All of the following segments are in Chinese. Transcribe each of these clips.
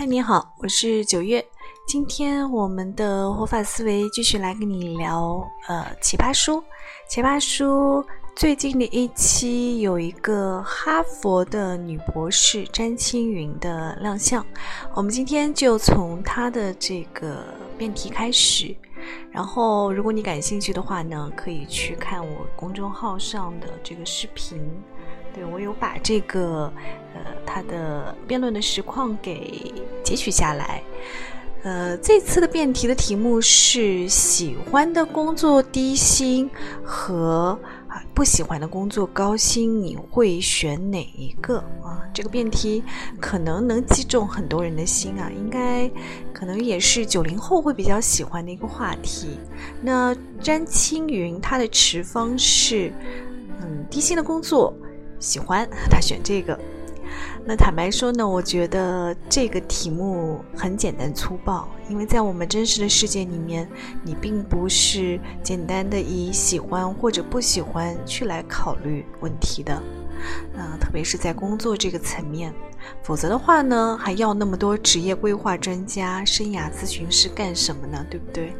嗨，你好，我是九月。今天我们的活法思维继续来跟你聊，呃，奇葩书。奇葩书最近的一期有一个哈佛的女博士詹青云的亮相，我们今天就从她的这个辩题开始。然后，如果你感兴趣的话呢，可以去看我公众号上的这个视频。对我有把这个呃他的辩论的实况给截取下来。呃，这次的辩题的题目是喜欢的工作低薪和啊不喜欢的工作高薪，你会选哪一个啊？这个辩题可能能击中很多人的心啊，应该可能也是九零后会比较喜欢的一个话题。那詹青云他的持方是嗯低薪的工作喜欢，他选这个。那坦白说呢，我觉得这个题目很简单粗暴，因为在我们真实的世界里面，你并不是简单的以喜欢或者不喜欢去来考虑问题的，啊，特别是在工作这个层面，否则的话呢，还要那么多职业规划专家、生涯咨询师干什么呢？对不对？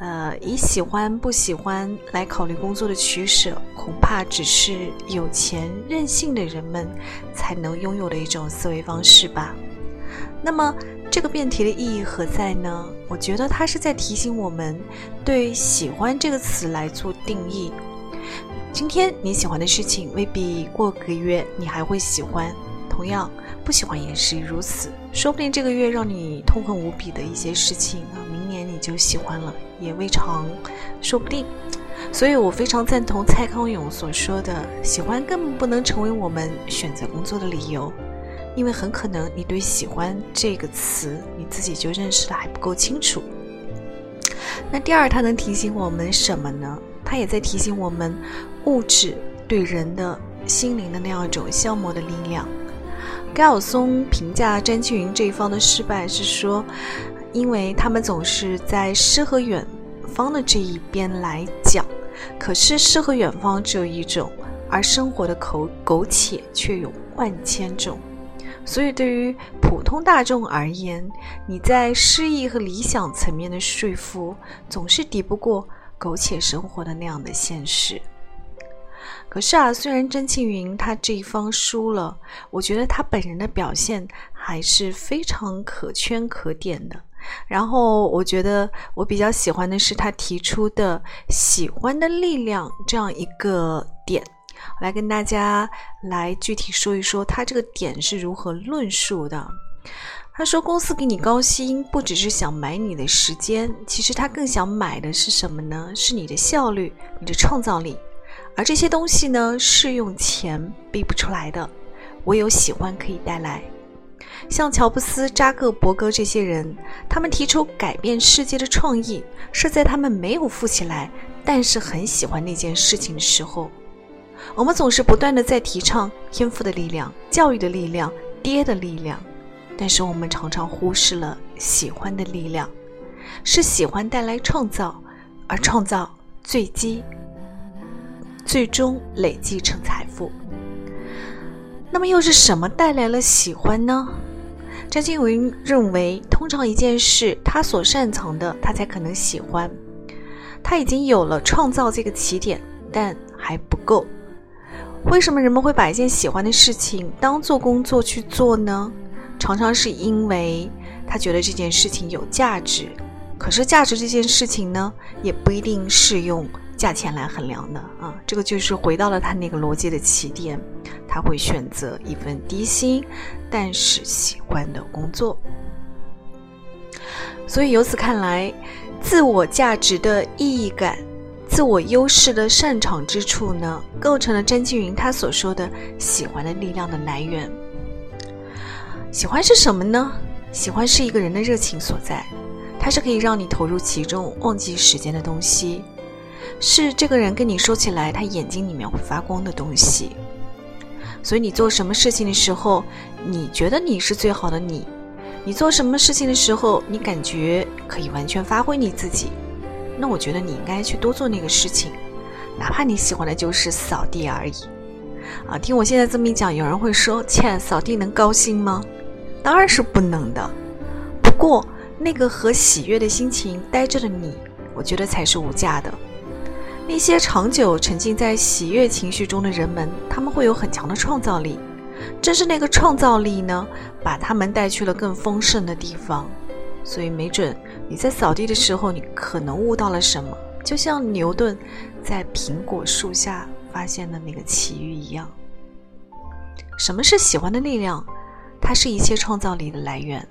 呃，以喜欢不喜欢来考虑工作的取舍，恐怕只是有钱任性的人们才能拥有的一种思维方式吧。那么，这个辩题的意义何在呢？我觉得它是在提醒我们，对“喜欢”这个词来做定义。今天你喜欢的事情，未必过个月你还会喜欢；同样，不喜欢也是如此。说不定这个月让你痛恨无比的一些事情啊，明你就喜欢了。也未尝说不定，所以我非常赞同蔡康永所说的：“喜欢根本不能成为我们选择工作的理由，因为很可能你对‘喜欢’这个词你自己就认识的还不够清楚。”那第二，它能提醒我们什么呢？它也在提醒我们物质对人的心灵的那样一种消磨的力量。高晓松评价詹青云这一方的失败是说。因为他们总是在诗和远方的这一边来讲，可是诗和远方只有一种，而生活的苟苟且却有万千种。所以，对于普通大众而言，你在诗意和理想层面的说服，总是抵不过苟且生活的那样的现实。可是啊，虽然甄庆云他这一方输了，我觉得他本人的表现还是非常可圈可点的。然后我觉得我比较喜欢的是他提出的“喜欢的力量”这样一个点，来跟大家来具体说一说他这个点是如何论述的。他说，公司给你高薪，不只是想买你的时间，其实他更想买的是什么呢？是你的效率、你的创造力，而这些东西呢，是用钱逼不出来的，唯有喜欢可以带来。像乔布斯、扎克伯格这些人，他们提出改变世界的创意，是在他们没有富起来，但是很喜欢那件事情的时候。我们总是不断的在提倡天赋的力量、教育的力量、爹的力量，但是我们常常忽视了喜欢的力量，是喜欢带来创造，而创造最基，最终累积成财富。那么又是什么带来了喜欢呢？张金云认为，通常一件事他所擅长的，他才可能喜欢。他已经有了创造这个起点，但还不够。为什么人们会把一件喜欢的事情当做工作去做呢？常常是因为他觉得这件事情有价值。可是价值这件事情呢，也不一定适用价钱来衡量的啊。这个就是回到了他那个逻辑的起点。他会选择一份低薪但是喜欢的工作，所以由此看来，自我价值的意义感、自我优势的擅长之处呢，构成了詹青云他所说的喜欢的力量的来源。喜欢是什么呢？喜欢是一个人的热情所在，它是可以让你投入其中、忘记时间的东西，是这个人跟你说起来，他眼睛里面会发光的东西。所以你做什么事情的时候，你觉得你是最好的你；你做什么事情的时候，你感觉可以完全发挥你自己，那我觉得你应该去多做那个事情，哪怕你喜欢的就是扫地而已。啊，听我现在这么一讲，有人会说：“切，扫地能高薪吗？”当然是不能的。不过，那个和喜悦的心情待着的你，我觉得才是无价的。那些长久沉浸在喜悦情绪中的人们，他们会有很强的创造力。正是那个创造力呢，把他们带去了更丰盛的地方。所以，没准你在扫地的时候，你可能悟到了什么，就像牛顿在苹果树下发现的那个奇遇一样。什么是喜欢的力量？它是一切创造力的来源，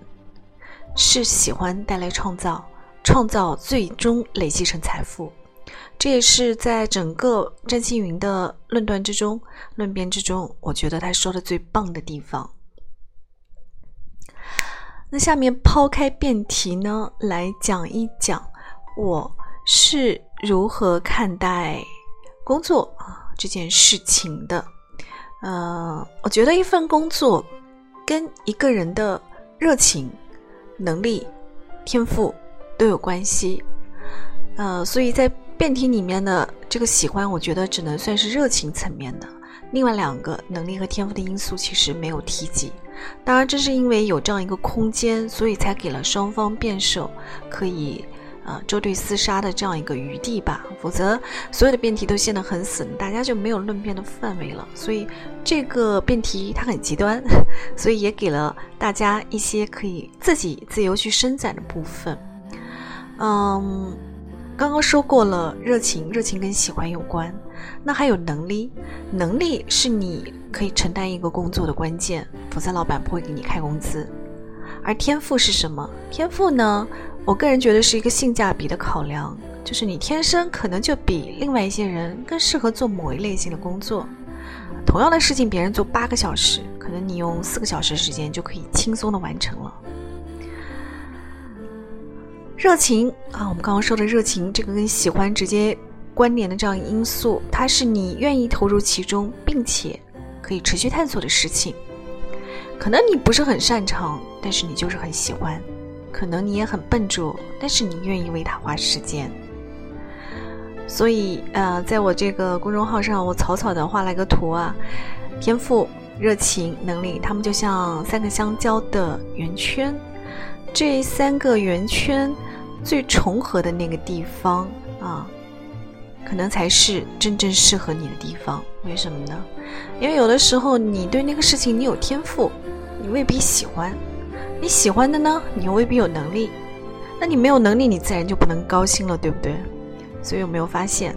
是喜欢带来创造，创造最终累积成财富。这也是在整个詹青云的论断之中、论辩之中，我觉得他说的最棒的地方。那下面抛开辩题呢，来讲一讲我是如何看待工作啊这件事情的。呃，我觉得一份工作跟一个人的热情、能力、天赋都有关系。呃，所以在辩题里面的这个喜欢，我觉得只能算是热情层面的。另外两个能力和天赋的因素其实没有提及。当然，这是因为有这样一个空间，所以才给了双方辩手可以呃周对厮杀的这样一个余地吧。否则，所有的辩题都陷得很死，大家就没有论辩的范围了。所以这个辩题它很极端，所以也给了大家一些可以自己自由去伸展的部分。嗯。刚刚说过了，热情，热情跟喜欢有关。那还有能力，能力是你可以承担一个工作的关键，否则老板不会给你开工资。而天赋是什么？天赋呢？我个人觉得是一个性价比的考量，就是你天生可能就比另外一些人更适合做某一类型的工作。同样的事情，别人做八个小时，可能你用四个小时时间就可以轻松的完成了。热情啊，我们刚刚说的热情，这个跟喜欢直接关联的这样因素，它是你愿意投入其中，并且可以持续探索的事情。可能你不是很擅长，但是你就是很喜欢；可能你也很笨拙，但是你愿意为它花时间。所以，呃，在我这个公众号上，我草草的画了一个图啊，天赋、热情、能力，它们就像三个相交的圆圈，这三个圆圈。最重合的那个地方啊，可能才是真正适合你的地方。为什么呢？因为有的时候你对那个事情你有天赋，你未必喜欢；你喜欢的呢，你又未必有能力。那你没有能力，你自然就不能高兴了，对不对？所以有没有发现，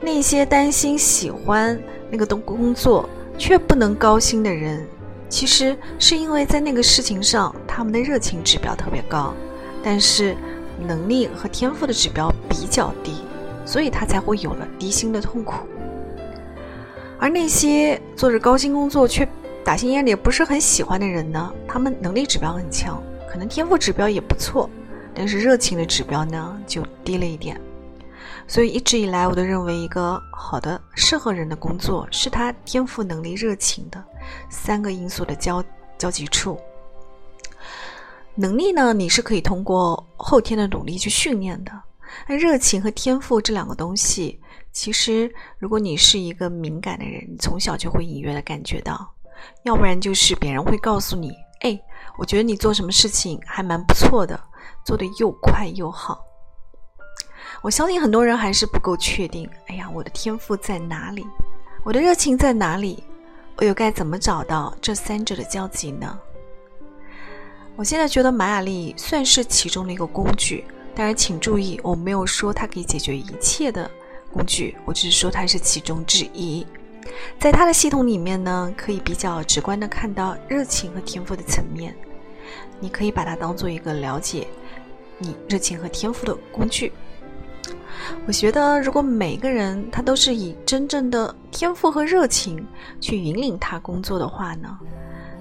那些担心喜欢那个东工作却不能高兴的人，其实是因为在那个事情上他们的热情指标特别高，但是。能力和天赋的指标比较低，所以他才会有了低薪的痛苦。而那些做着高薪工作却打心眼里不是很喜欢的人呢？他们能力指标很强，可能天赋指标也不错，但是热情的指标呢就低了一点。所以一直以来，我都认为一个好的适合人的工作是他天赋、能力、热情的三个因素的交交集处。能力呢，你是可以通过后天的努力去训练的。那热情和天赋这两个东西，其实如果你是一个敏感的人，你从小就会隐约的感觉到；要不然就是别人会告诉你：“哎，我觉得你做什么事情还蛮不错的，做的又快又好。”我相信很多人还是不够确定。哎呀，我的天赋在哪里？我的热情在哪里？我又该怎么找到这三者的交集呢？我现在觉得玛雅历算是其中的一个工具，但是请注意，我没有说它可以解决一切的工具，我只是说它是其中之一。在它的系统里面呢，可以比较直观的看到热情和天赋的层面，你可以把它当做一个了解你热情和天赋的工具。我觉得，如果每个人他都是以真正的天赋和热情去引领他工作的话呢？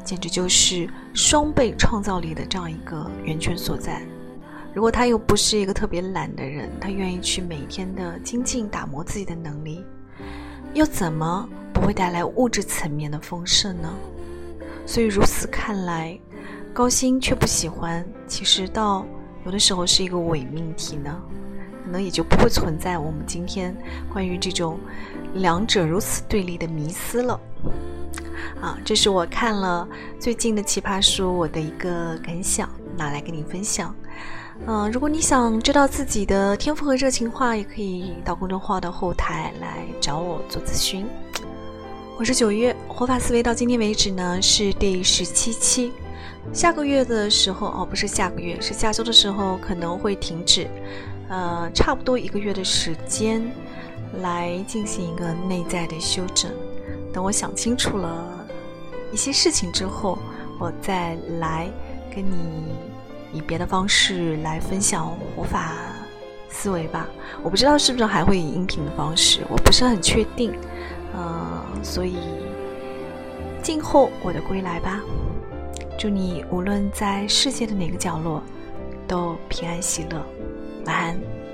简直就是双倍创造力的这样一个源泉所在。如果他又不是一个特别懒的人，他愿意去每天的精进打磨自己的能力，又怎么不会带来物质层面的丰盛呢？所以如此看来，高薪却不喜欢，其实到有的时候是一个伪命题呢。可能也就不会存在我们今天关于这种两者如此对立的迷思了。啊，这是我看了最近的奇葩书我的一个感想，拿来跟你分享。嗯，如果你想知道自己的天赋和热情话，也可以到公众号的后台来找我做咨询。我是九月活法思维，到今天为止呢是第十七期。下个月的时候，哦，不是下个月，是下周的时候可能会停止，呃，差不多一个月的时间来进行一个内在的修整。等我想清楚了一些事情之后，我再来跟你。以别的方式来分享活法思维吧，我不知道是不是还会以音频的方式，我不是很确定，呃，所以静候我的归来吧。祝你无论在世界的哪个角落都平安喜乐，晚安。